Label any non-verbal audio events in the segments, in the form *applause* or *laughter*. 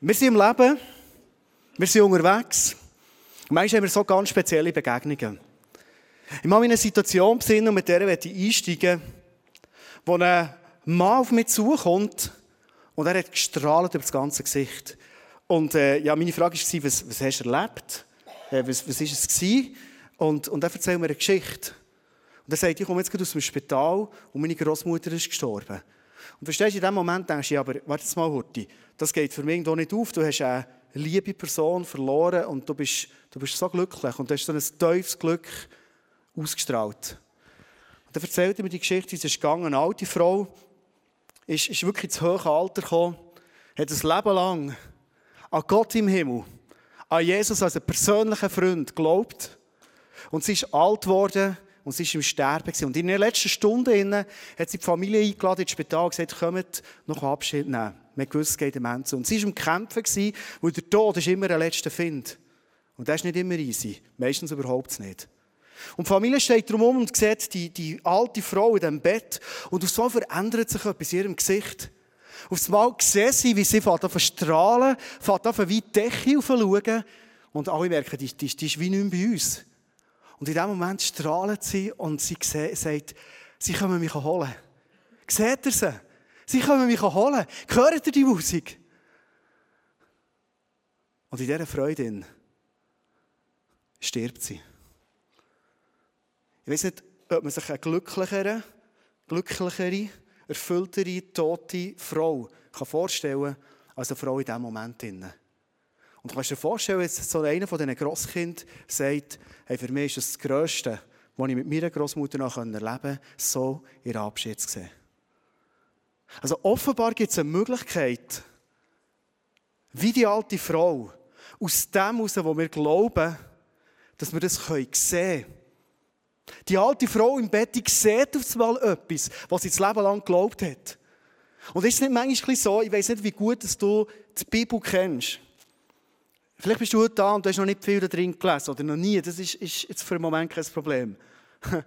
Wir sind im Leben, wir sind unterwegs. Manchmal haben wir so ganz spezielle Begegnungen. Ich mache mich in eine Situation und mit der ich einsteigen wo ein Mann auf mich zukommt und er hat gestrahlt über das ganze Gesicht. Und äh, ja, meine Frage war, was, was hast du erlebt? Äh, was, was es gewesen? Und, und er erzählt mir eine Geschichte. Und er sagt, ich komme jetzt gerade aus dem Spital und meine Großmutter ist gestorben. Und verstehst du, in dem Moment denkst du, aber warte mal, Hurti, das geht für mich doch nicht auf. Du hast eine liebe Person verloren und du bist, du bist so glücklich und du hast so ein tiefes Glück ausgestrahlt. Und dann erzählt er mir die Geschichte, es ist gegangen, eine alte Frau, ist, ist wirklich ins hohe Alter gekommen, hat ein Leben lang an Gott im Himmel, an Jesus als einen persönlichen Freund geglaubt. Und sie ist alt geworden und sie war im Sterben. Und in der letzten Stunde hat sie die Familie eingeladen ins Spital und gesagt, kommt noch Abschied nehmen. Wir gewusst, es geht dem Ende Und sie war im Kämpfen, weil der Tod ist immer ein letzter Find. Und das ist nicht immer easy. Meistens überhaupt nicht. Und die Familie steht drum und sieht die, die alte Frau in diesem Bett. Und auf so verändert sich etwas in ihrem Gesicht. Auf einmal sehen sie, wie sie fährt an strahlen, fährt an wie die Decke aufschauen. Und alle merken, die, die, die ist wie nicht mehr bei uns. Und in dem Moment strahlt sie und sie sagt, sie können mich holen. Seht ihr sie? Sie können mich holen. Hört ihr die Musik? Und in dieser Freude stirbt sie. Ich weiß nicht, ob man sich eine glücklichere, glücklichere, erfülltere, tote Frau kann vorstellen als eine Frau in diesem Moment. Und du kannst dir vorstellen, dass so einer von diesen Grosskindern sagt, hey, für mich ist das, das Grösste, was ich mit meiner Großmutter noch erleben konnte, so ihren Abschied zu sehen. Also offenbar gibt es eine Möglichkeit, wie die alte Frau, aus dem heraus, wo wir glauben, dass wir das sehen können, die alte Frau im Bett, die sieht auf einmal etwas, was sie das Leben lang geglaubt hat. Und ist es nicht manchmal so, ich weiß nicht, wie gut dass du die Bibel kennst. Vielleicht bist du heute da und du hast noch nicht viel da drin gelesen oder noch nie. Das ist, ist jetzt für einen Moment kein Problem. *laughs*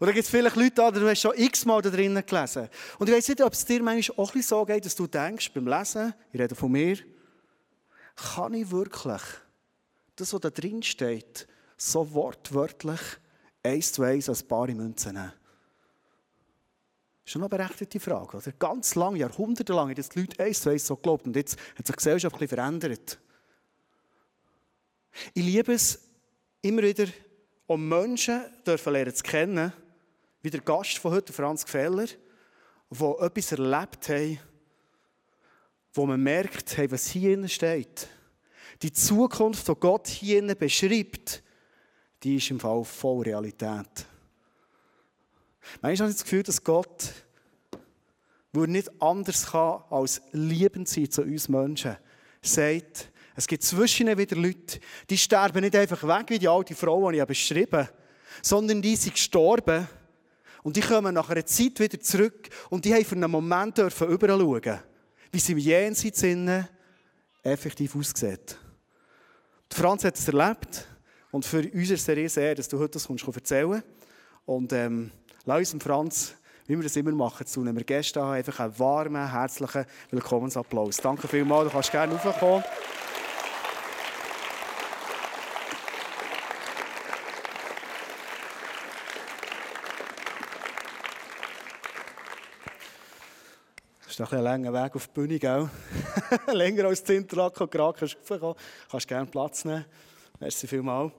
Oder gibt es vielleicht Leute da, die hast schon x-mal da drinnen gelesen. Und ich weiß nicht, ob es dir manchmal auch ein so geht, dass du denkst, beim Lesen, ich rede von mir, kann ich wirklich das, was da drin steht, so wortwörtlich eins zu eins als bare Münzen nehmen? Das ist schon eine berechtigte Frage. Oder? Ganz lange, jahrhundertelang haben die Leute eins zu eins so geglaubt. Und jetzt hat sich die Gesellschaft ein bisschen verändert. Ich liebe es immer wieder, um Menschen dürfen lernen zu kennen, wie der Gast von heute, Franz Gefäller, die etwas erlebt haben, wo man merkt, hey, was hier steht. Die Zukunft, die Gott hier beschreibt, die ist im Fall voll Realität. Manchmal habe ich das Gefühl, dass Gott wo nicht anders kann als liebend sein zu uns Menschen, sagt, es gibt zwischen ihnen wieder Leute, die sterben nicht einfach weg wie die alte Frau, die ich beschrieben habe, sondern die sind gestorben und die kommen nach einer Zeit wieder zurück und die haben für einen Moment dürfen überschauen, wie sie im Jenseits effektiv aussieht. Franz hat es erlebt und für uns ist es sehr, dass du heute das kommst erzählen Und ähm, lass uns Franz, wie wir das immer machen, zu einem haben, einfach einen warmen, herzlichen Willkommensapplaus. Danke vielmals, du kannst gerne raufkommen. Ist ein, langer Weg auf die Bühne, gell? *laughs* Länger als Interlaken gerade kannst du. Kannst gerne Platz nehmen. Merci vielmals.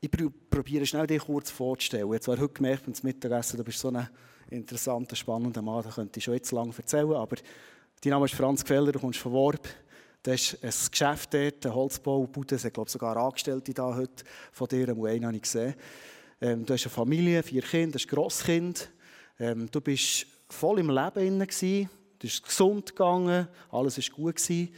Ich probiere schnell dich kurz vorzustellen. Habe zwar heute gemerkt beim Mittagessen, du bist so ein interessanter, spannender Mann, da könnte ich schon jetzt lange erzählen, aber dein Name ist Franz Queller, du kommst von Worb. Das ist ein Geschäft dort, ein Holzbaubude, es glaube sogar Angestellte da heute von dir, einen habe ich gesehen. Ähm, du hast eine Familie, vier Kinder, hast Grosskind. Ähm, du bist voll im Leben drin, du bist gesund gegangen, alles war gut. Gewesen.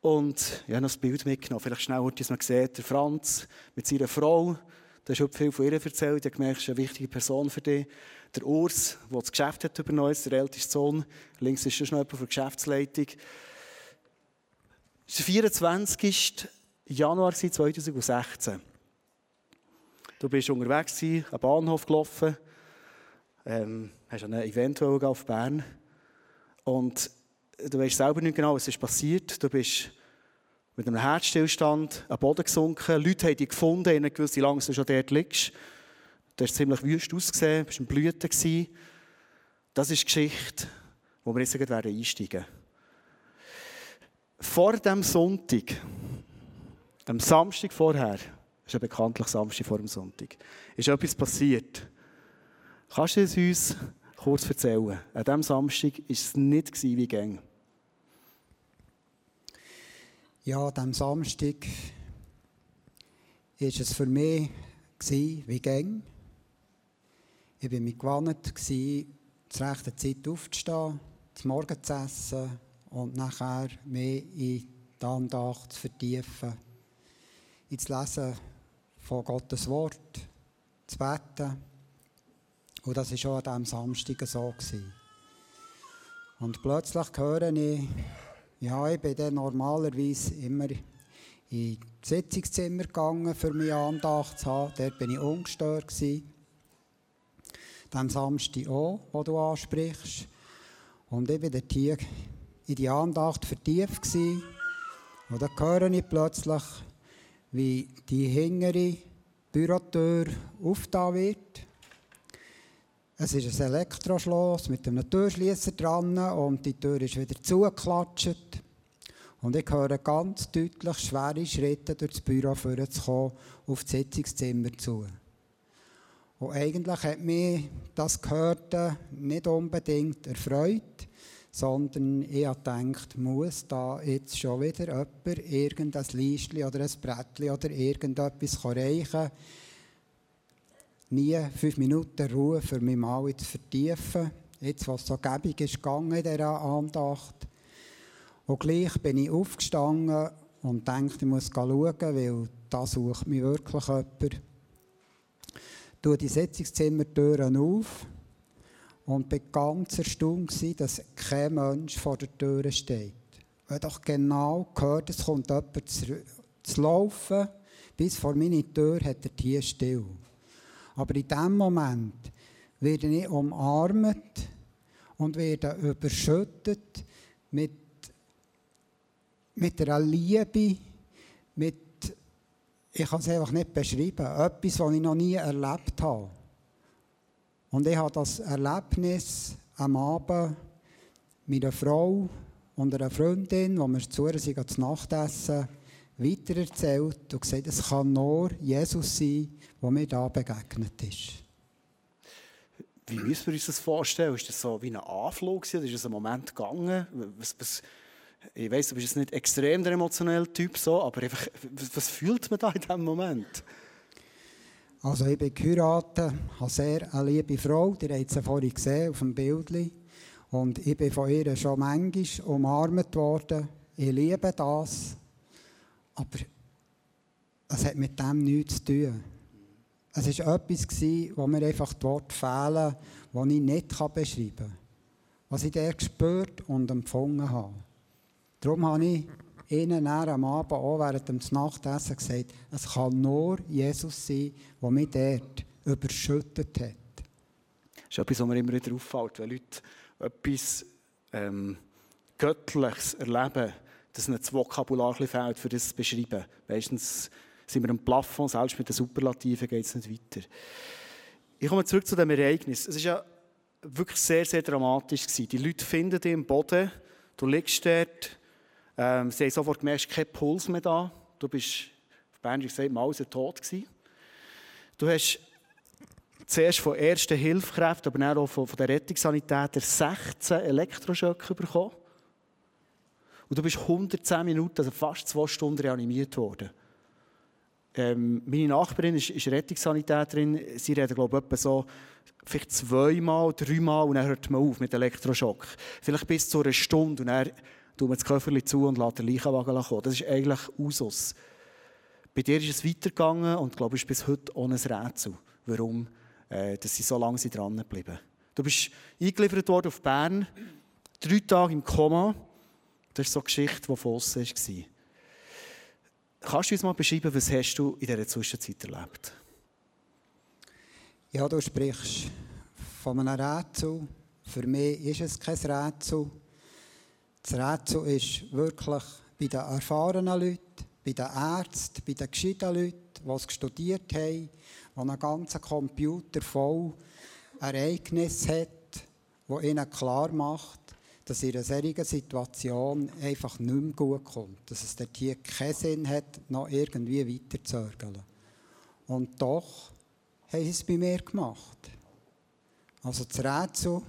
Und ich habe noch ein Bild mitgenommen. Vielleicht schnell, dass man sieht, der Franz mit seiner Frau. Du hast schon viel von ihr erzählt. Ich gemerkt, ist eine wichtige Person für dich. Der Urs, der das Geschäft hat übernommen hat, der älteste Sohn. Links ist schon jemand von der Geschäftsleitung. Es war der 24. Januar 2016. Du bist unterwegs, am Bahnhof gelaufen, ähm, hast an ein Event auf Bern und du weißt selber nicht genau, was ist passiert. Du bist mit einem Herzstillstand am Boden gesunken. Leute haben dich gefunden, ihnen gewusst, wie lange du schon dort liegst. Du hast ziemlich wüst ausgesehen, bist im Blüten gewesen. Das ist die Geschichte, wo wir jetzt einsteigen werden. Vor dem Sonntag, am Samstag vorher, ist ja bekanntlich Samstag vor dem Sonntag, ist etwas passiert. Kannst du es uns kurz erzählen? An diesem Samstag war es nicht wie gäng. Ja, an diesem Samstag war es für mich wie gäng. Ich war mich gewohnt, zur rechten Zeit aufzustehen, zum Morgen zu essen und nachher mehr in die Andacht zu vertiefen, ins Lesen von Gottes Wort, zu beten. Und das war schon an diesem Samstag so. Und plötzlich höre ich, ja, ich bin dann normalerweise immer in das Sitzungszimmer gegangen, für meine Andacht zu haben. Dort war ich ungestört. Gewesen. Samstag auch, wo du ansprichst. Und ich war dort hier in die Andacht vertieft. Und dann höre ich plötzlich, wie die hintere Bürotür aufgetan wird. Es ist ein Elektroschloss mit einem Türschließer dran und die Tür ist wieder zugeklatscht. Und ich höre ganz deutlich schwere Schritte durch das Büro vorzukommen, auf das Sitzungszimmer zu. Und eigentlich hat mich das Gehörte nicht unbedingt erfreut, sondern ich habe gedacht, muss da jetzt schon wieder jemand irgendein Leistchen oder ein Brettchen oder irgendetwas reichen Nie fünf Minuten Ruhe für mich mal zu vertiefen. Jetzt, was so gäbig ist, gegangen in dieser Andacht. Und gleich bin ich aufgestanden und dachte, ich muss schauen, weil da sucht mich wirklich jemand tue die Sitzungszimmertüren auf und bin ganz erstaunt dass kein Mensch vor der Tür steht. Ich habe doch genau gehört, es kommt jemand zu, zu laufen, bis vor meine Tür hat er hier still. Aber in dem Moment werde ich umarmt und werde überschüttet mit, mit einer Liebe, mit ich kann es einfach nicht beschreiben. Etwas, was ich noch nie erlebt habe. Und ich habe das Erlebnis am Abend mit einer Frau und einer Freundin, wo wir zu ihr zu Nachtessen weitererzählt und gesagt, es kann nur Jesus sein, der mir da begegnet ist. Wie müssen wir uns das vorstellen? Ist das so wie ein Anflug? Ist das ein Moment gegangen? Was, was, ich weiß, du bist jetzt nicht extrem der emotionelle Typ, so, aber einfach, was fühlt man da in diesem Moment? Also ich bin geheiratet, habe sehr eine liebe Frau, die habt sie vorhin gesehen auf dem Bild. Und ich bin von ihr schon manchmal umarmt worden. Ich liebe das. Aber es hat mit dem nichts zu tun. Es war etwas, was mir einfach dort fehlen, das ich nicht beschreiben kann. Was ich dort gespürt und empfunden habe. Darum habe ich ihnen am Abend auch während dem Nachtessen gesagt, es kann nur Jesus sein, der mich dort überschüttet hat. Das ist etwas, was mir immer wieder auffällt, wenn Leute etwas ähm, Göttliches erleben, dass ihnen das Vokabular fehlt, für das zu beschreiben. Meistens sind wir am Plafond, selbst mit den Superlativen geht es nicht weiter. Ich komme zurück zu dem Ereignis. Es war ja wirklich sehr, sehr dramatisch. Die Leute finden dich im Boden, du liegst dort, ähm, sie haben sofort gemerkt, kein Puls mehr da. Du bist, auf Bernisch gesagt, Mauser tot gewesen. Du hast zuerst von ersten Hilfskräften, aber auch von, von den Rettungssanitätern 16 Elektroschöcke bekommen. Und du bist 110 Minuten, also fast zwei Stunden reanimiert worden. Ähm, meine Nachbarin ist, ist Rettungssanitäterin. Sie redet, glaube ich, so vielleicht zweimal, dreimal und dann hört man auf mit Elektroschock. Vielleicht bis zu einer Stunde und dann tun wir das Köfferchen zu und lassen den Leichenwagen kommen. Das ist eigentlich Usus. Bei dir ist es weitergegangen und glaube ich, bis heute ohne ein Rätsel, warum äh, dass sie so lange dran geblieben Du bist eingeliefert worden auf Bern, drei Tage im Koma. Das ist so eine Geschichte, die von war. Kannst du uns mal beschreiben, was hast du in dieser Zwischenzeit erlebt? Ja, du sprichst von einem Rätsel. Für mich ist es kein Rätsel. Das Rätsel ist wirklich bei den erfahrenen Leuten, bei den Ärzten, bei den gescheiten Leuten, die es studiert haben, die einen ganzen Computer voll Ereignisse hat, wo ihnen klar macht, dass in einer solchen Situation einfach nicht mehr gut kommt. Dass es dort hier keinen Sinn hat, noch irgendwie weiterzuzögern. Und doch haben sie es bei mir gemacht. Also das Rätsel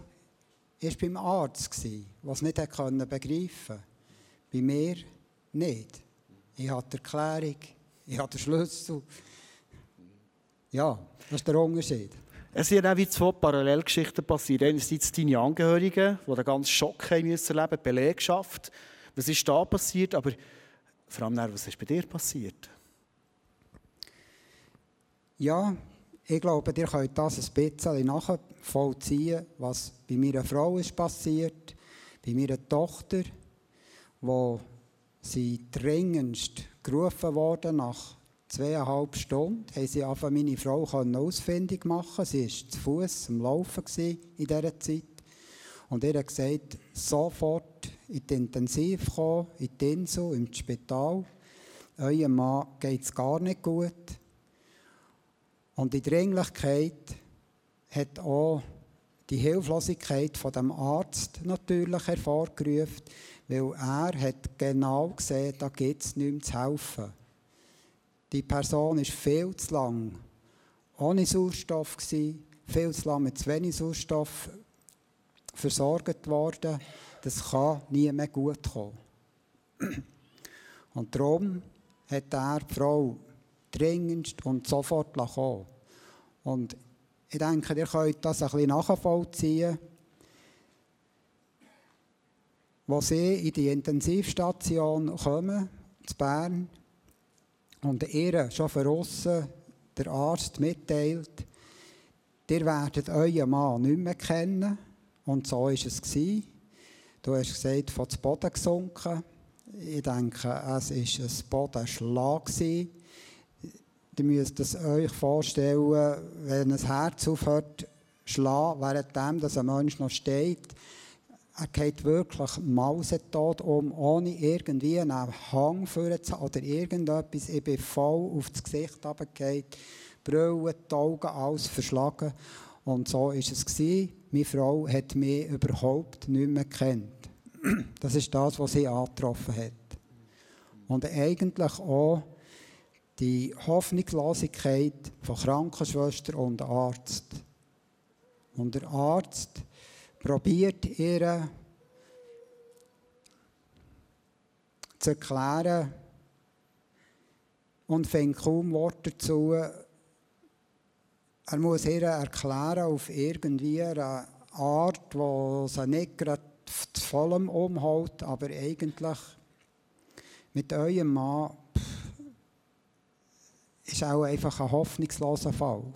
war beim Arzt, der es nicht begreifen konnte. Bei mir nicht. Ich habe die Erklärung, ich habe den Schlüssel. Ja, das ist der Unterschied. Es sind auch wie zwei Parallelgeschichten passiert. Einerseits deine Angehörigen, die den ganzen Schock haben müssen erleben, die Belegschaft. Was ist da passiert? Aber vor allem, was ist bei dir passiert? Ja, ich glaube, ihr könnt das ein bisschen nachvollziehen, was bei meiner Frau ist passiert, bei meiner Tochter, wo sie dringendst gerufen wurde nach zweieinhalb Stunden haben sie einfach meine Frau ausfindig machen. Sie war zu Fuß am Laufen in dieser Zeit. Und er hat gesagt, sofort in die Intensiv kommen, in die Insel, ins Spital. Eurem Mann geht es gar nicht gut. Und die Dringlichkeit hat auch die Hilflosigkeit von dem Arzt natürlich hervorgerufen, weil er hat genau gesehen, da gibt es nichts zu helfen. Die Person ist viel zu lang ohne Sauerstoff gewesen, viel zu lange mit zu wenig Sauerstoff versorgt worden. Das kann nie mehr gut kommen. Und darum hat er die Frau dringendst und sofort kommen Und ich denke, ihr könnt das ein bisschen nachvollziehen. Wo sie in die Intensivstation kommen, zu Bern, und ihr schon von aussen der Arzt mitteilt, ihr werdet euren Mann nicht mehr kennen. Und so war es. Du hast gesagt, von dem Boden gesunken. Ich denke, es war ein Bodenschlag. Ihr müsst es euch vorstellen, wenn ein Herz aufhört zu schlagen, während ein Mensch noch steht, er geht wirklich mausetot um, ohne irgendwie einen Hang zu oder irgendetwas. Ich bin voll auf das Gesicht runtergefallen, Brille, die Augen, alles verschlagen. Und so war es. Gewesen. Meine Frau hat mich überhaupt nicht mehr gekannt. Das ist das, was sie angetroffen hat. Und eigentlich auch die Hoffnungslosigkeit von Krankenschwester und Arzt. Und der Arzt probiert ihr zu erklären und fängt kaum Worte dazu. Er muss ihr erklären auf irgendwie eine Art, die sie nicht gerade zu vollem umhaut, aber eigentlich mit eurem Mann ist auch einfach ein hoffnungsloser Fall.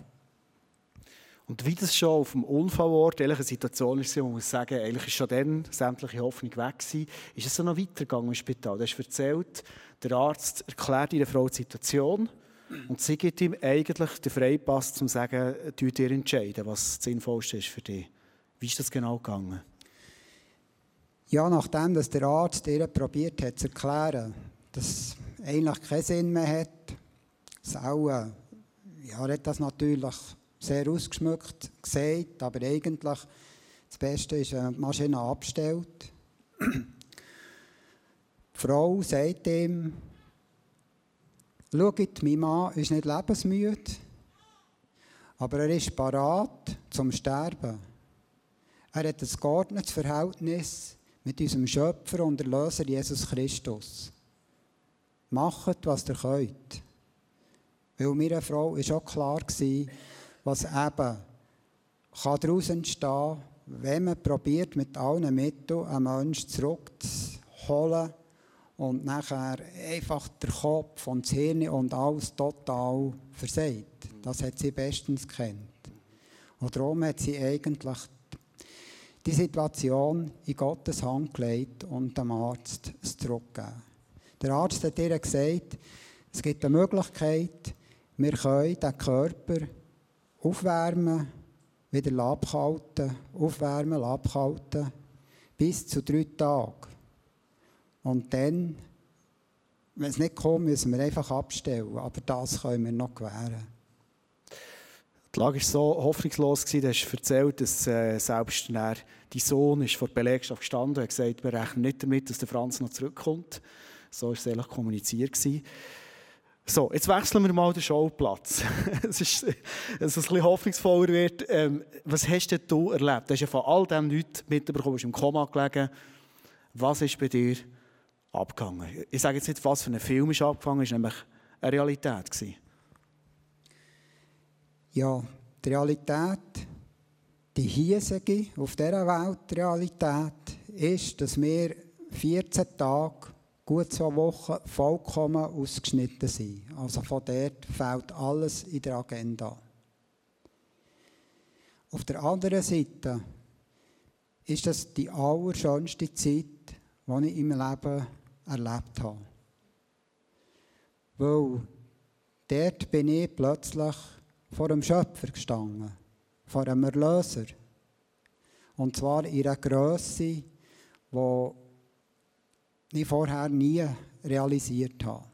Und wie das schon auf dem Unfallort, in welcher Situation ist, man muss sagen, eigentlich ist schon dann sämtliche Hoffnung weg gewesen, ist es so noch weitergegangen im Spital. Du hast erzählt, der Arzt erklärt der Frau die Situation und sie gibt ihm eigentlich den Freipass, um zu sagen, du dir entscheiden, was das Sinnvollste ist für dich. Wie ist das genau gegangen? Ja, nachdem dass der Arzt ihr probiert hat zu erklären, dass es eigentlich keinen Sinn mehr hat, dass auch, ja, hat das natürlich sehr ausgeschmückt gesagt, aber eigentlich das Beste ist, wenn die Maschine abstellt. Die Frau sagt ihm, schaut, mein Mann ist nicht lebensmüde, aber er ist parat zum Sterben. Er hat ein geordnetes Verhältnis mit unserem Schöpfer und Erlöser Jesus Christus. Macht, was ihr könnt. Weil meiner Frau war auch klar, was eben kann daraus entstehen wenn man probiert, mit allen Mitteln einen Menschen zurückzuholen und nachher einfach der Kopf und das Hirn und alles total versagt. Das hat sie bestens kennt. Und darum hat sie eigentlich die Situation in Gottes Hand gelegt und dem Arzt es zurückgegeben. Der Arzt hat ihr gesagt, es gibt eine Möglichkeit, wir können den Körper aufwärmen, wieder abkalten, aufwärmen, abkalten, bis zu drei Tagen. Und dann, wenn es nicht kommt, müssen wir einfach abstellen. Aber das können wir noch gewähren. Die Lage war so hoffnungslos, du hast erzählt, dass äh, selbst dein Sohn ist vor der Belegschaft gestanden und hat gesagt, wir rechnen nicht damit, dass der Franz noch zurückkommt. So war es ehrlich kommuniziert. Gewesen. So, jetzt wechseln wir mal den Schauplatz. *laughs* es ist, dass es ein bisschen hoffnungsvoller wird. Ähm, was hast denn du erlebt? Du hast ja von all dem nichts mitbekommen, bist im Koma gelegen. Was ist bei dir abgegangen? Ich sage jetzt nicht, was für ein Film ist abgegangen, es war nämlich eine Realität. Gewesen. Ja, die Realität, die hiesige auf dieser Welt Realität, ist, dass wir 14 Tage, gut zwei Wochen vollkommen ausgeschnitten sind. Also von dort fällt alles in der Agenda. Auf der anderen Seite ist das die allerschönste Zeit, die ich im Leben erlebt habe. Weil dort bin ich plötzlich vor dem Schöpfer gestanden, vor einem Erlöser. Und zwar in einer Größe, die ich vorher nie realisiert habe.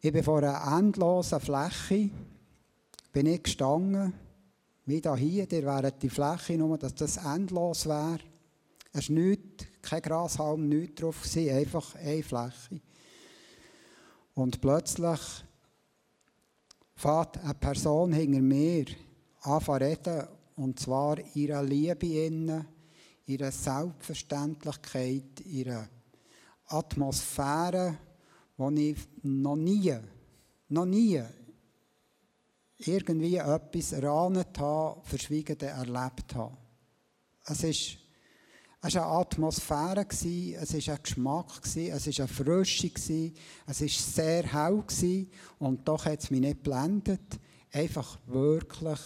Ich bin vor einer endlosen Fläche bin ich gestanden, wie da hier, der wäre die Fläche, nur dass das endlos wäre. Es war nichts, kein Grashalm, nichts drauf, einfach eine Fläche. Und plötzlich fährt eine Person hinter mir an zu und zwar ihre Liebe innen, ihre Selbstverständlichkeit, ihre Atmosphäre, die ich noch nie, noch nie irgendwie etwas erahnt habe, verschwiegen erlebt habe. Es ist es war eine Atmosphäre, es war ein Geschmack, es war eine Frische, es war sehr hell und doch hat es mich nicht geblendet. Einfach wirklich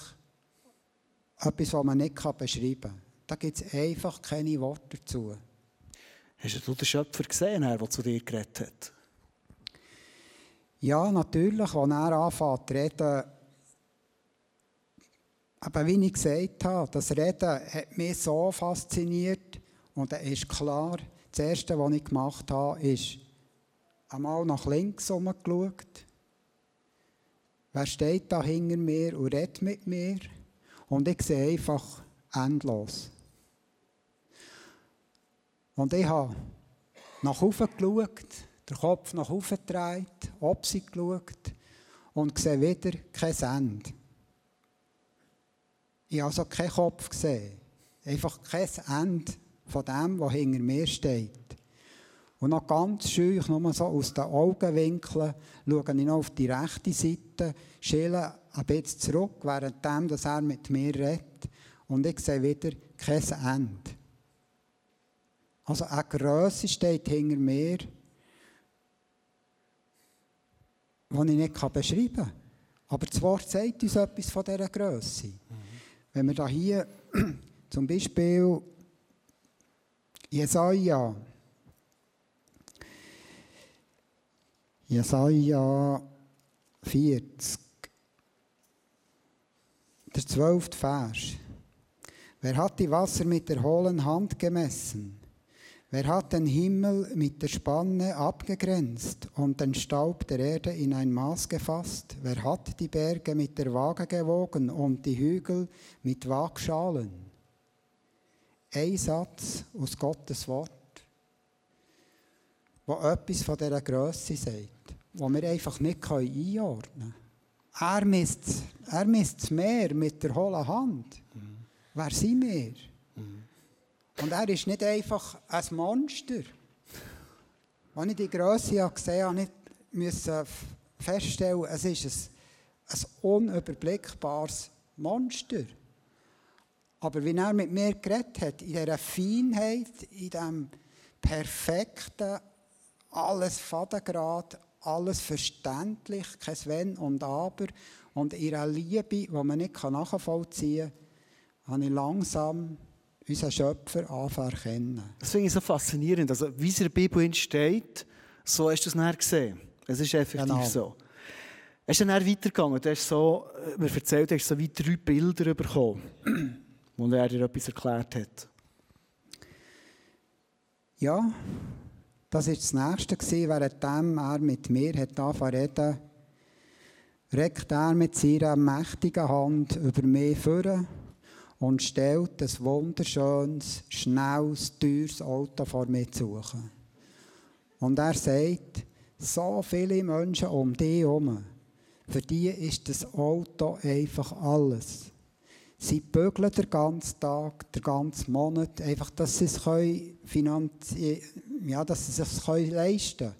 etwas, was man nicht beschreiben kann. Da gibt es einfach keine Worte dazu. Hast du den Schöpfer gesehen, der zu dir geredet hat? Ja, natürlich, als er anfängt zu reden, aber wie ich gesagt habe, das Reden hat mich so fasziniert. Und dann ist klar, das Erste, was ich gemacht habe, ist einmal nach links umgeschaut. Wer steht da hinter mir und redet mit mir? Und ich sehe einfach endlos. Und ich habe nach oben geschaut, den Kopf nach oben gedreht, ob sie geschaut und sehe wieder kein Ende. Ich habe also keinen Kopf gesehen. Einfach kein Ende von dem, was hinter mir steht. Und noch ganz schön, nur so aus den Augenwinkeln, schaue ich noch auf die rechte Seite, schiele ein bisschen zurück, währenddem, dass er mit mir redet. Und ich sehe wieder kein Ende. Also eine Größe steht hinter mir, die ich nicht beschreiben kann. Aber das Wort sagt uns etwas von dieser Größe. Mhm. Wenn wir da hier *clears throat* zum Beispiel Jesaja, Jesaja 40, der zwölfte Vers. Wer hat die Wasser mit der hohlen Hand gemessen? Wer hat den Himmel mit der Spanne abgegrenzt und den Staub der Erde in ein Maß gefasst? Wer hat die Berge mit der Waage gewogen und die Hügel mit Waagschalen? Ein Satz aus Gottes Wort, wo etwas von dieser Größe sagt, wo wir einfach nicht einordnen können. Er misst, er misst das Meer mit der hohlen Hand. Mhm. Wer sind wir? Mhm. Und er ist nicht einfach ein Monster. Als ich die Größe gesehen habe, musste ich feststellen, es ist ein, ein unüberblickbares Monster. Aber wie er mit mir geredet hat, in dieser Feinheit, in diesem perfekten, alles Fadengrad, alles verständlich, kein Wenn und Aber und ihre Liebe, die man nicht nachvollziehen kann, habe ich langsam unseren Schöpfer anfangen. Das finde ich so faszinierend. Also, wie es in der Bibel entsteht, so hast du es nachher gesehen. Es ist effektiv genau. so. Es ist dann weitergegangen. Du hast so, äh, mir erzählt, du hast so wie drei Bilder bekommen, *clears throat* wo er dir etwas erklärt hat. Ja, das war das Nächste, währenddem er mit mir angefangen reden, reckt er mit seiner mächtigen Hand über mich vor und stellt ein wunderschönes, schnelles, teures Auto vor mir zu. Und er sagt, so viele Menschen um dich herum, für die ist das Auto einfach alles. Sie bügeln den ganzen Tag, den ganzen Monat, einfach, dass sie es finanzieren ja, dass sie es sich leisten können.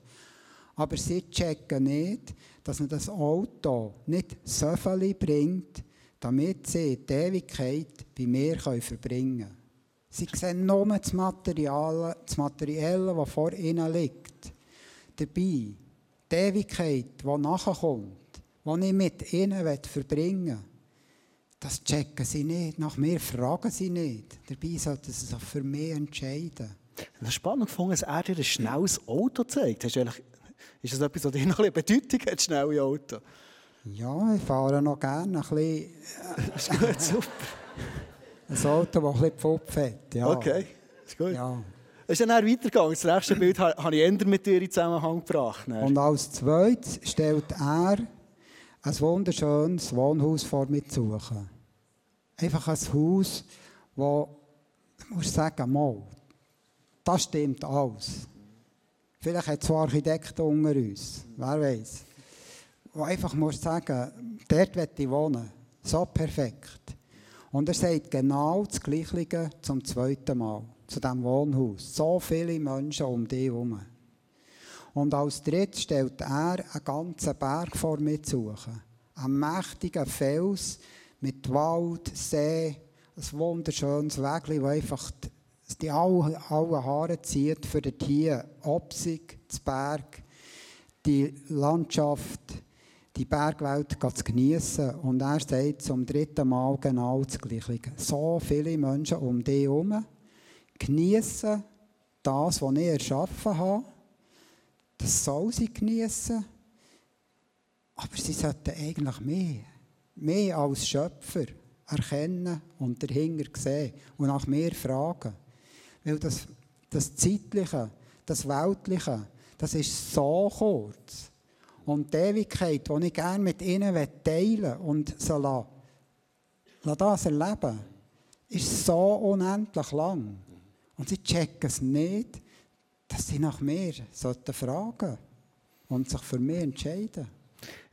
Aber sie checken nicht, dass man das Auto nicht so viel bringt, damit sie die Ewigkeit bei mir verbringen können. Sie sehen nur das Material, das Materielle, das vor ihnen liegt. Dabei, die Ewigkeit, die nachkommt, die ich mit ihnen verbringen will, das checken sie nicht. Nach mir fragen sie nicht. Dabei sollten sie sich für mich entscheiden. Das ist spannend gefunden, dass er dir ein schnelles Auto zeigt. Ist das etwas, was dir noch eine Bedeutung hat, schnelle Auto? Ja, ich fahre noch gerne ein bisschen. das *laughs* ist gut, super. Ein Auto, das ein bisschen Pfupf hat. Ja. Okay, ist gut. Ja. Es ist dann weitergegangen. Das nächste Bild habe ich eher mit dir in Zusammenhang gebracht. Und als zweites stellt er ein wunderschönes Wohnhaus vor mir zu suchen. Einfach ein Haus, wo, ich muss sagen, mal, das stimmt alles. Vielleicht hat es Architekten unter uns, wer weiß. Wo einfach muss sagen, dort will ich wohnen. So perfekt. Und er sagt genau das Gleiche zum zweiten Mal, zu diesem Wohnhaus. So viele Menschen um dich herum. Und als drittes stellt er einen ganzen Berg vor mir zu suchen. Einen mächtigen Fels mit Wald, See, ein wunderschönes Weg, das einfach die alle, alle Haare zieht, für die hier Obsig, das Berg, die Landschaft, die Bergwelt zu genießen. Und er sagt zum dritten Mal genau das Gleiche. So viele Menschen um dich herum genießen das, was ich erschaffen habe das soll sie genießen. Aber sie sollten eigentlich mehr, mehr als Schöpfer erkennen und dahinter sehen und nach mir fragen. Weil das, das Zeitliche, das Weltliche, das ist so kurz. Und die Ewigkeit, die ich gerne mit ihnen teilen und so lassen, das erleben, ist so unendlich lang. Und sie checken es nicht, dass sie nach mir sollten fragen und sich für mich entscheiden.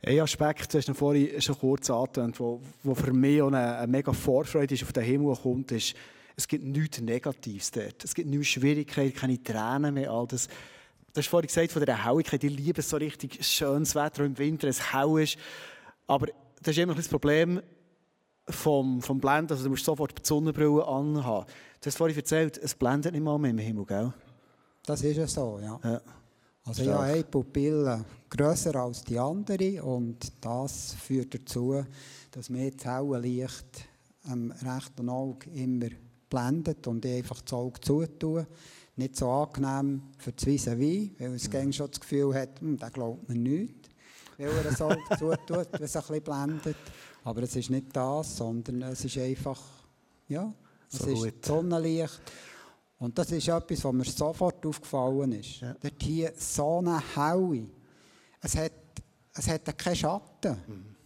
Ein Aspekt, du hast vorhin schon kurz angetönt, wo, wo für mich auch eine, eine mega Vorfreude ist, auf den Himmel kommt, ist, es gibt nichts Negatives dort. Es gibt nichts Schwierigkeiten, keine Tränen mehr, all das. Du hast vorhin gesagt von der Helligkeit, ich liebe so richtig schönes Wetter im Winter, es hell ist. Aber das ist immer das Problem vom, vom Blenden, also du musst sofort die Sonnenbrille anhaben. Du hast vorhin erzählt, es blendet nicht mal mehr im Himmel, gell? Das ist ja so, ja. ja. Also ich habe eine Pupille grösser als die andere und das führt dazu, dass mir das Licht am rechten Auge immer blendet und ich einfach das Auge zutue. Nicht so angenehm für das vis weil es mhm. schon das Gefühl hat, hm, der glaubt mir nichts, weil er das Auge *laughs* zutut, wenn es ein bisschen blendet. Aber es ist nicht das, sondern es ist einfach, ja, es so ist gut. Sonnenlicht und das ist etwas, was mir sofort aufgefallen ist. Ja. Dort hier so eine Helle. Es hat, es hat keinen Schatten. Mhm.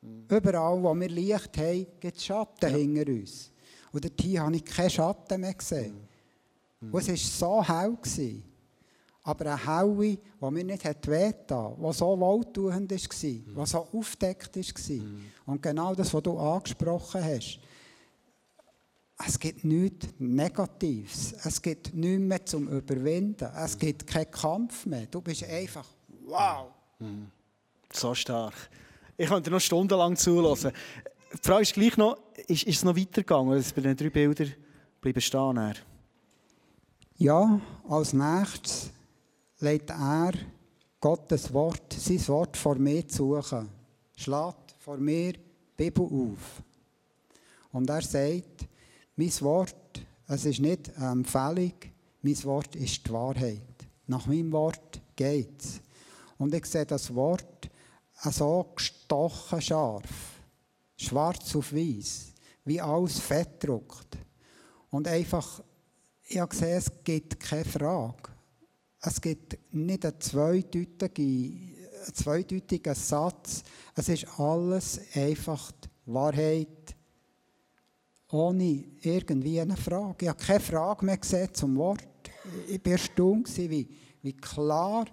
Mhm. Überall, wo wir Licht haben, gibt es Schatten ja. hinter uns. Und dort hier habe ich keinen Schatten mehr gesehen. Mhm. Und es war so hell. Gewesen. Aber eine Helle, die mir nicht wehgetan hat, die so wohltuend war, mhm. die so aufdeckt war. Mhm. Und genau das, was du angesprochen hast. Es gibt nichts Negatives. Es gibt nichts mehr zum Überwinden. Es gibt keinen Kampf mehr. Du bist einfach wow. Mhm. So stark. Ich könnte noch stundenlang zulassen. Die Frage ist gleich noch, ist, ist es noch weitergegangen? Bei den drei Bildern bleiben stehen? Er? Ja, als nächstes lädt er Gottes Wort, sein Wort vor mir zu suchen. Schlägt vor mir die Bibel auf. Und er sagt, mein Wort, es ist nicht eine Empfehlung, mein Wort ist die Wahrheit. Nach meinem Wort geht es. Und ich sehe das Wort so gestochen scharf, schwarz auf weiß, wie alles fettdruckt. Und einfach, ich habe gesehen, es gibt keine Frage. Es gibt nicht einen zweideutigen, einen zweideutigen Satz. Es ist alles einfach die Wahrheit, ohne irgendwie eine Frage. Ich habe keine Frage mehr gesehen zum Wort. Ich war erstaunt, wie, wie klar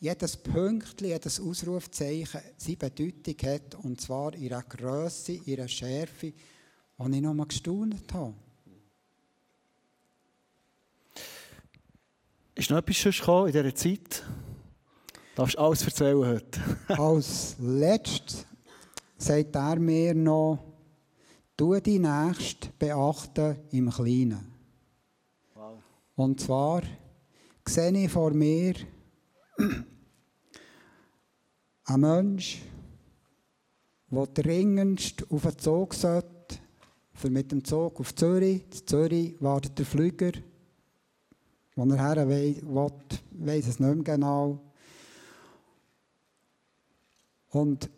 jedes Pünktchen, jedes Ausrufzeichen seine Bedeutung hat, und zwar in ihrer Größe, in ihrer Schärfe, die ich noch mal gestaunt habe. Ist noch etwas gekommen in dieser Zeit? Du darfst alles erzählen heute. *laughs* Als letztes sagt er mir noch, tu die Nächste beachten im Kleinen. Wow. Und zwar sehe ich vor mir *clears throat* ein Mensch, der dringendst auf den Zug sollte, für mit dem Zug auf Zürich. In Zürich wartet der Flüger wo er her will, weiss es nicht mehr genau. Und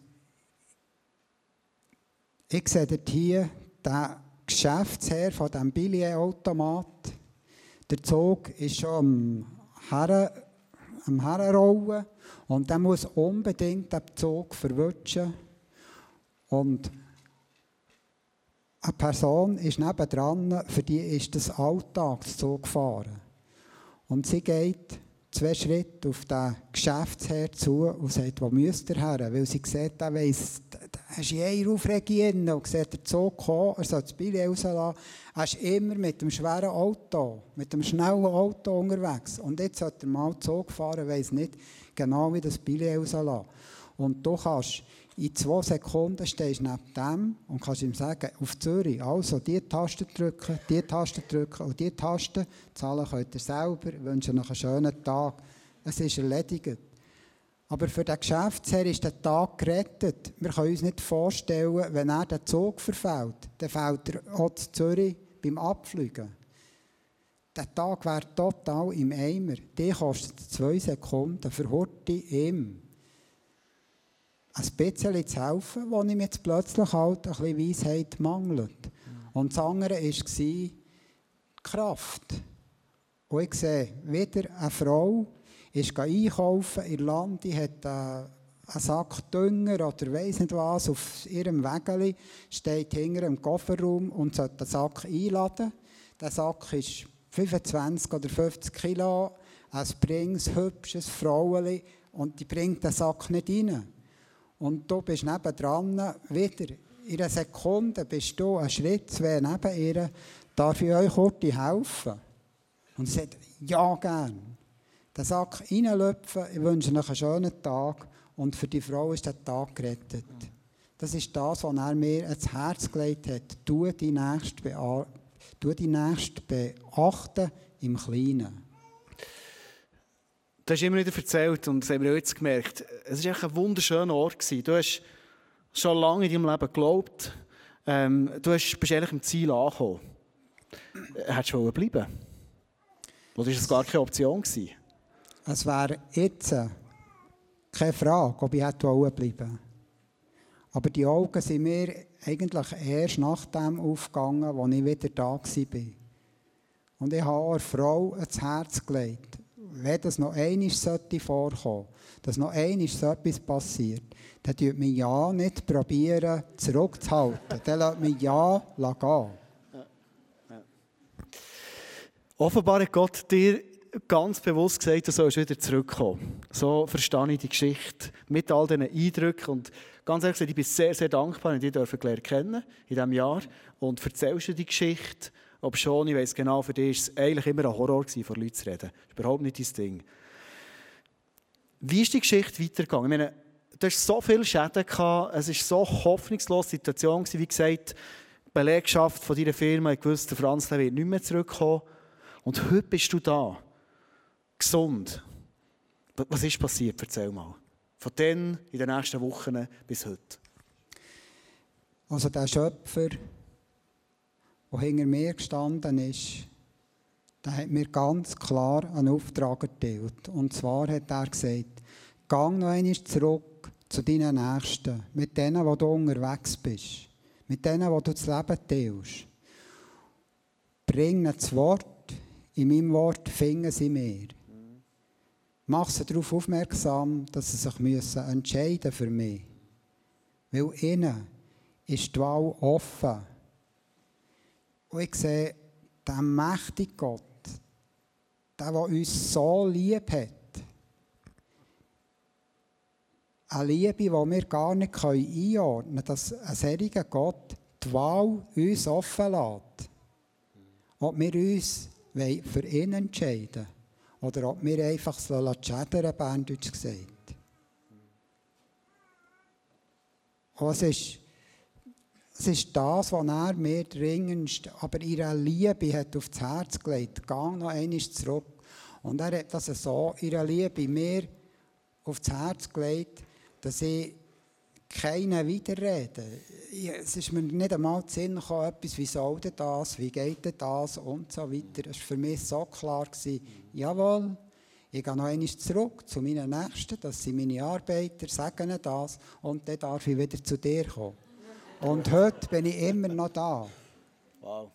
ich sehe dort hier den Geschäftsherr von diesem Billetautomat. Der Zug ist schon am, Her am Herrenrollen und der muss unbedingt den Zug verwutschen. Und eine Person ist nebendran, für die ist das Alltagszug gefahren. Und sie geht zwei Schritte auf den Geschäftsherr zu und sagt, wo müsst ihr her? Weil sie sieht, er weiss, er ist in einer Aufregung und sieht den Zug kommen, er soll das Billet rauslassen. Er ist immer mit dem schweren Auto, mit dem schnellen Auto unterwegs. Und jetzt sollte er mal Zug fahren, weiss nicht genau, wie das Billet rauslassen. Und du kannst in zwei Sekunden stehst du neben dem und kannst ihm sagen, auf Zürich, also die Taste drücken, die Taste drücken und die Taste. Zahlen könnt ihr selber, wünschen noch einen schönen Tag. Es ist erledigt. Aber für den Geschäftsherr ist der Tag gerettet. Wir können uns nicht vorstellen, wenn er den Zug verfällt, dann fällt er auch zu Zürich beim Abfliegen. Der Tag wäre total im Eimer. Die kostet zwei Sekunden für Horti ihm ein bisschen zu helfen, wo ihm jetzt plötzlich halt ein bisschen Weisheit mangelt. Und das andere war die Kraft. Und ich sehe wieder eine Frau, ist einkaufen in Land, die hat einen Sack Dünger oder weiss nicht was auf ihrem Wägeli, steht hinter im Kofferraum und sollte den Sack einladen. Der Sack ist 25 oder 50 Kilo, ein bringt hübsches Fraueli und die bringt den Sack nicht rein und du bist nebendran, wieder in einer Sekunde bist du einen Schritt, zwei neben ihr, darf ich euch kurz helfen? Und sie sagt, ja, gern. Den Sack reinlöpfen, ich wünsche euch einen schönen Tag und für die Frau ist der Tag gerettet. Das ist das, was er mir ins Herz gelegt hat. Tu die Nächste beachten im Kleinen. Du hast immer wieder erzählt, und das haben wir jetzt gemerkt, es war ein wunderschöner Ort. Gewesen. Du hast schon lange in deinem Leben geglaubt, ähm, du bist eigentlich im Ziel angekommen. Hättest du bleiben Oder war das gar keine Option? Gewesen? Es wäre jetzt keine Frage, ob ich hätte bleiben Aber die Augen sind mir eigentlich erst nach dem aufgegangen, als ich wieder da war. Und ich habe einer Frau ins Herz gelegt wenn das noch einmal sollte vorkommen, dass noch einmal so etwas passiert, dann tut man ja nicht probieren, zurückzuhalten. Dann lässt man ja gehen. Offenbar hat Gott dir ganz bewusst gesagt, du sollst wieder zurückkommen. So verstehe ich die Geschichte mit all diesen Eindrücken. Und ganz ehrlich gesagt, ich bin sehr, sehr dankbar, dass ich dich kennen in diesem Jahr. Und erzählst du die Geschichte ob schon, ich weiss genau, für dich war es eigentlich immer ein Horror, vor Leuten zu reden. Das ist überhaupt nicht dein Ding. Wie ist die Geschichte weitergegangen? Ich meine, du hast so viele Schäden gehabt, es war so eine hoffnungslose Situation, wie gesagt, die Belegschaft von deiner Firma gewusst, der Franz wird nicht mehr zurückkommen. Und heute bist du da, gesund. Was ist passiert? Erzähl mal. Von dann in den nächsten Wochen bis heute. Also der Schöpfer der hinter mir gestanden ist, der hat mir ganz klar einen Auftrag erteilt. Und zwar hat er gesagt, gang noch einmal zurück zu deinen Nächsten, mit denen, wo du unterwegs bist, mit denen, wo du das Leben teilst. Bring das Wort in meinem Wort finden sie mir. Mach sie darauf aufmerksam, dass sie sich müssen entscheiden für mich. Weil ihnen ist die Wahl offen. Und ich sehe, der mächtige Gott, der, der uns so lieb hat, eine Liebe, die wir gar nicht einordnen können, dass ein solcher Gott die Wahl uns offen lässt. Ob wir uns für ihn entscheiden oder ob wir einfach schädern, Berndeutsch gesagt. Und es ist, es ist das, was er mir dringendst, aber ihre Liebe hat aufs Herz gelegt. Gang noch einmal zurück. Und er hat das so, ihre Liebe mir aufs Herz gelegt, dass ich keine widerrede. Es ist mir nicht einmal zu Sinn gekommen, etwas, wie soll denn das, wie geht denn das und so weiter. Es war für mich so klar, gewesen, jawohl, ich gehe noch einmal zurück zu meinen Nächsten, das sind meine Arbeiter, sagen das und dann darf ich wieder zu dir kommen. Und heute bin ich immer noch da. Wow.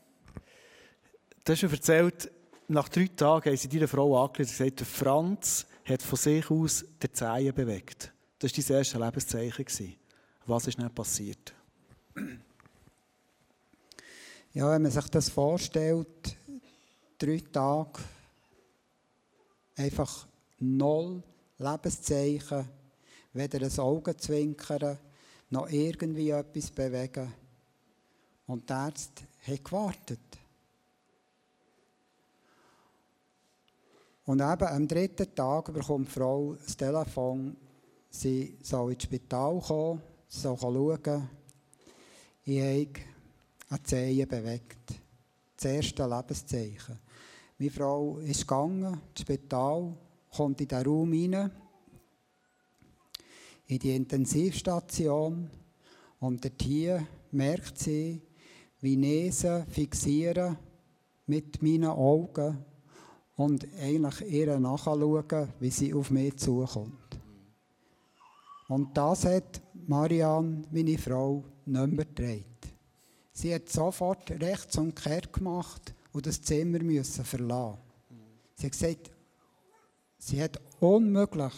Du hast schon erzählt, nach drei Tagen haben sie deine Frau angelegt und gesagt, Franz hat von sich aus den Zehen bewegt. Das war dein erstes Lebenszeichen. Was ist nicht passiert? Ja, wenn man sich das vorstellt, drei Tage, einfach null Lebenszeichen, weder ein Augenzwinkern, noch irgendwie etwas bewegen. Und der Arzt hat gewartet. Und eben am dritten Tag bekommt die Frau das Telefon, Sie soll ins Spital kommen, soll schauen. Ich habe eine Zehe bewegt. Das erste Lebenszeichen. Meine Frau ist gegangen ins Spital, kommt in den Raum rein, in die Intensivstation. Und dort hier merkt sie, wie Nesen fixieren mit meinen Augen und eigentlich ihr nachschauen, wie sie auf mich zukommt. Und das hat Marianne, meine Frau, nicht mehr gedreht. Sie hat sofort rechts und kehrt gemacht und das Zimmer müssen verlassen. Sie hat gesagt, sie hat unmöglich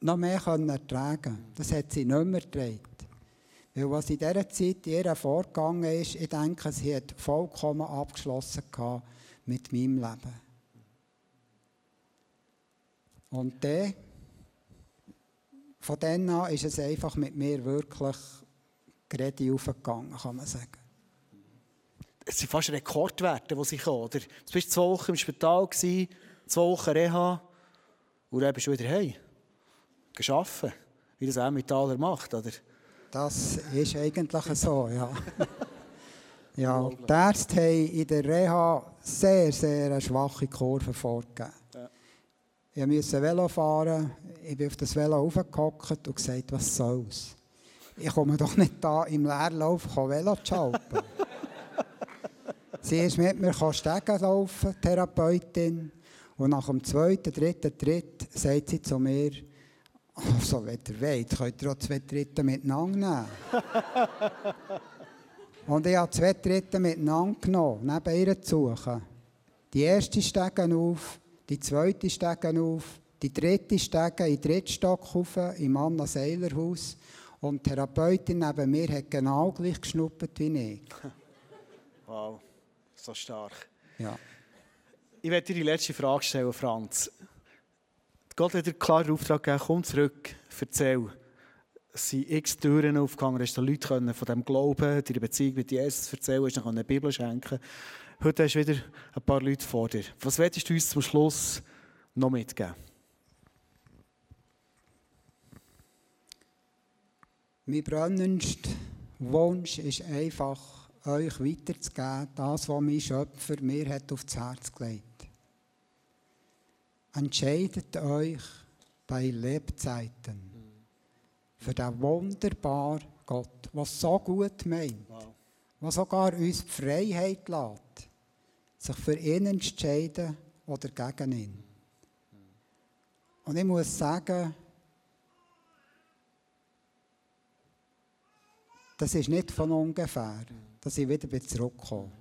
noch mehr ertragen Das hat sie nicht mehr gedreht. Weil was in dieser Zeit ihr vorgegangen ist, ich denke, sie hat vollkommen abgeschlossen mit meinem Leben. Und dann von dann an ist es einfach mit mir wirklich gerade aufgegangen, kann man sagen. Es sind fast Rekordwerte, die sie. Oder? Du warst zwei Wochen im Spital, zwei Wochen Reha und dann bist du wieder heim. Geschaffen, wie das auch Metaller macht, oder? Das ist eigentlich so, ja. *laughs* ja, die Ärzte haben in der Reha sehr, sehr schwache Kurve vorgegeben. Ich musste Velo fahren. Ich bin auf das Velo aufgehockt und gesagt, was soll's? Ich komme doch nicht da im Leerlauf Velo zu schalten. *laughs* Sie ist mit mir Stegen laufen, Therapeutin. Und nach dem zweiten, dritten Tritt sagt sie zu mir, also, wenn ihr wollt, könnt ihr auch zwei Dritte miteinander nehmen. *laughs* und ich habe zwei Dritte miteinander genommen, neben ihr zu suchen. Die erste Stegen auf, die zweite Stege auf, die dritte Stege in den dritten Stock rauf, im Anna Seiler Haus. Und die Therapeutin neben mir hat genau gleich geschnuppert wie ich. *laughs* Wow, so stark. Ja. Ich werde dir die letzte Frage stellen, Franz. Gott hat dir klar den Auftrag gegeben, komm zurück, erzähl. Es sind x Türen aufgegangen, hast du Leute von diesem Glauben, deiner Beziehung mit Jesus erzählen, hast du eine Bibel schenken Heute hast du wieder ein paar Leute vor dir. Was willst du uns zum Schluss noch mitgeben? Mein brennendster Wunsch ist einfach, euch weiterzugeben, das, was mein Schöpfer mir hat aufs Herz gelegt. Entscheidet euch bei Lebzeiten für den wunderbaren Gott, was so gut meint, wow. was sogar uns die Freiheit lässt sich für ihn entscheiden oder gegen ihn. Und ich muss sagen, das ist nicht von ungefähr, dass ich wieder zurückkomme.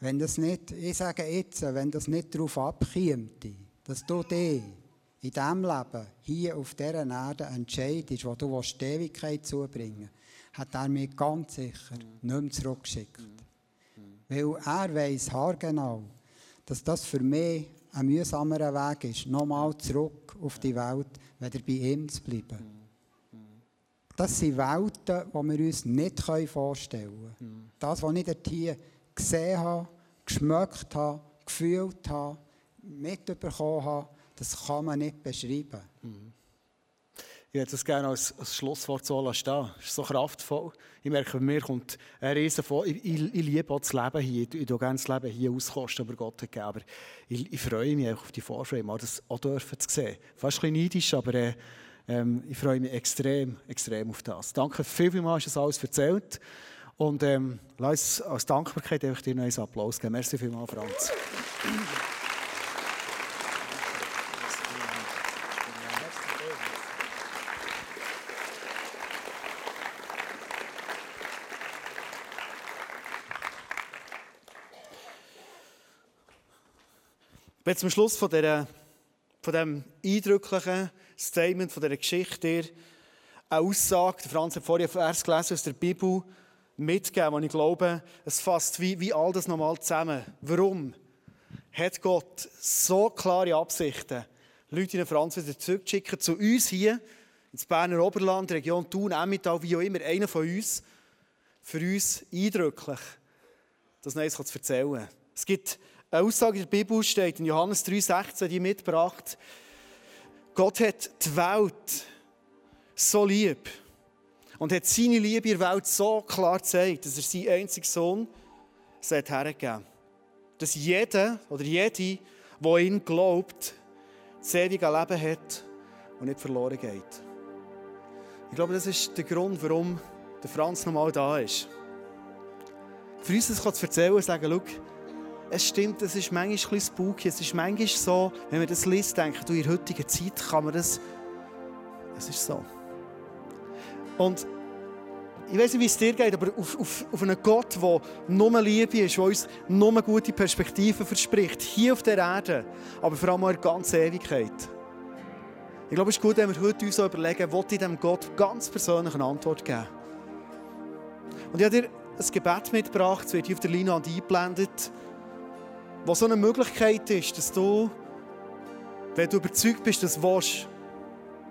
Wenn das nicht, ich sage jetzt, wenn das nicht darauf abkäme, dass du dich in diesem Leben, hier auf dieser Erde entscheidest, wo du die Ewigkeit zubringen willst, hat er mich ganz sicher nicht mehr zurückgeschickt. Weil er weiss haargenau, dass das für mich ein mühsamerer Weg ist, nochmal zurück auf die Welt, wieder bei ihm zu bleiben. Das sind Welten, die wir uns nicht vorstellen können. Das, was ich dort hier gesehen habe, geschmeckt habe, gefühlt habe, mitbekommen habe, das kann man nicht beschreiben. Ich hätte das gerne als, als Schlusswort so stehen. Es ist so kraftvoll. Ich merke, bei mir kommt ein Riesen vor. Ich, ich, ich, liebe auch das Leben hier. Ich, ich gerne das Leben hier auskosten, aber Gott hat gegeben. Ich, ich freue mich auf die Vorfreude, mal das auch dürfen zu sehen. Fast ein bisschen neidisch, aber äh, ähm, ich freue mich extrem, extrem auf das. Danke vielmals, dass du alles erzählt Und ähm, lass uns als Dankbarkeit einfach dir einen Applaus geben. Merci vielmals, Franz. Ich zum Schluss von, dieser, von diesem eindrücklichen Statement, von dieser Geschichte eine Aussage, Franz hat vorhin einen Vers gelesen aus der Bibel, mitgeben, und ich glaube, es fasst wie, wie all das nochmal zusammen. Warum hat Gott so klare Absichten, Leute in Franz wieder zurückzuschicken, zu uns hier, ins Berner Oberland, Region Thun, Emmental, wie auch immer, einer von uns, für uns eindrücklich, das Neues zu erzählen. Es gibt eine Aussage in der Bibel steht in Johannes 3,16, die mitgebracht. Gott hat die Welt so lieb und hat seine Liebe in der Welt so klar gezeigt, dass er seinen einzigen Sohn hat hergegeben Dass jeder oder jede, der ihn glaubt, das ewige Leben hat und nicht verloren geht. Ich glaube, das ist der Grund, warum der Franz nochmal da ist. Für uns das zu erzählen und sagen, schau, es stimmt, es ist manchmal ein bisschen spooky. Es ist manchmal so, wenn man das liest, denkt, du, in der heutigen Zeit kann man das. Es ist so. Und ich weiß nicht, wie es dir geht, aber auf, auf, auf einen Gott, der nur Liebe ist, der uns nur gute Perspektiven verspricht, hier auf der Erde, aber vor allem auch in der ganzen Ewigkeit. Ich glaube, es ist gut, wenn wir heute uns überlegen, wo ich diesem Gott ganz persönlich eine Antwort geben. Und ich habe dir ein Gebet mitgebracht, es wird hier auf der Leinwand eingeblendet wo so eine Möglichkeit ist, dass du, wenn du überzeugt bist, dass du willst,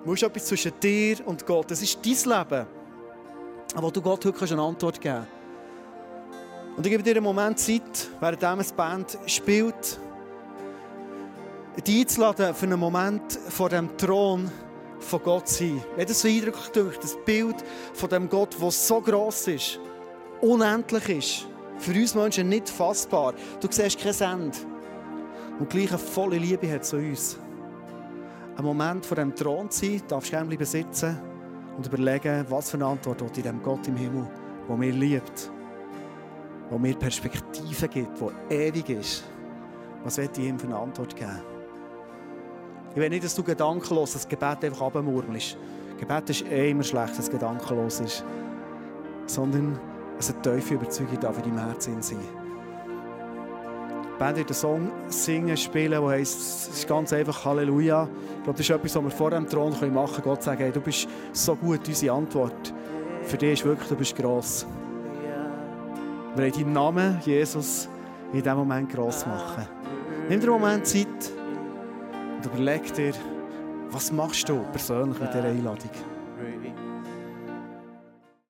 musst etwas zwischen dir und Gott. Das ist dein Leben, wo du Gott heute eine Antwort geben kannst. Und ich gebe dir einen Moment Zeit, während eine Band spielt, dich einzuladen, für einen Moment vor dem Thron von Gott zu sein. Wenn das so eindrücklich durch das Bild von dem Gott, der so gross ist, unendlich ist, für uns Menschen nicht fassbar. Du siehst kein Ende. Und gleich eine volle Liebe hat zu uns. Ein Moment vor dem Thron zu sein, darfst gerne bleiben sitzen und überlegen, was für eine Antwort in dem Gott im Himmel, der mir liebt, der mir Perspektiven gibt, der ewig ist. Was wird ich ihm für eine Antwort geben? Ich will nicht, dass du gedankenlos das Gebet einfach abmurmelst. Gebet ist eh immer schlecht, dass es gedankenlos ist. Sondern eine tiefe Überzeugung da für dein Herz sein. Band wird einen Song singen, spielen, der heisst, es ist ganz einfach Halleluja. Ich glaube, das ist etwas, was wir vor dem Thron machen können. Gott sagen, hey, du bist so gut, unsere Antwort für dich ist wirklich, du bist gross. Wir wollen deinen Namen, Jesus, in diesem Moment gross machen. Nimm dir einen Moment Zeit und überleg dir, was machst du persönlich mit dieser Einladung?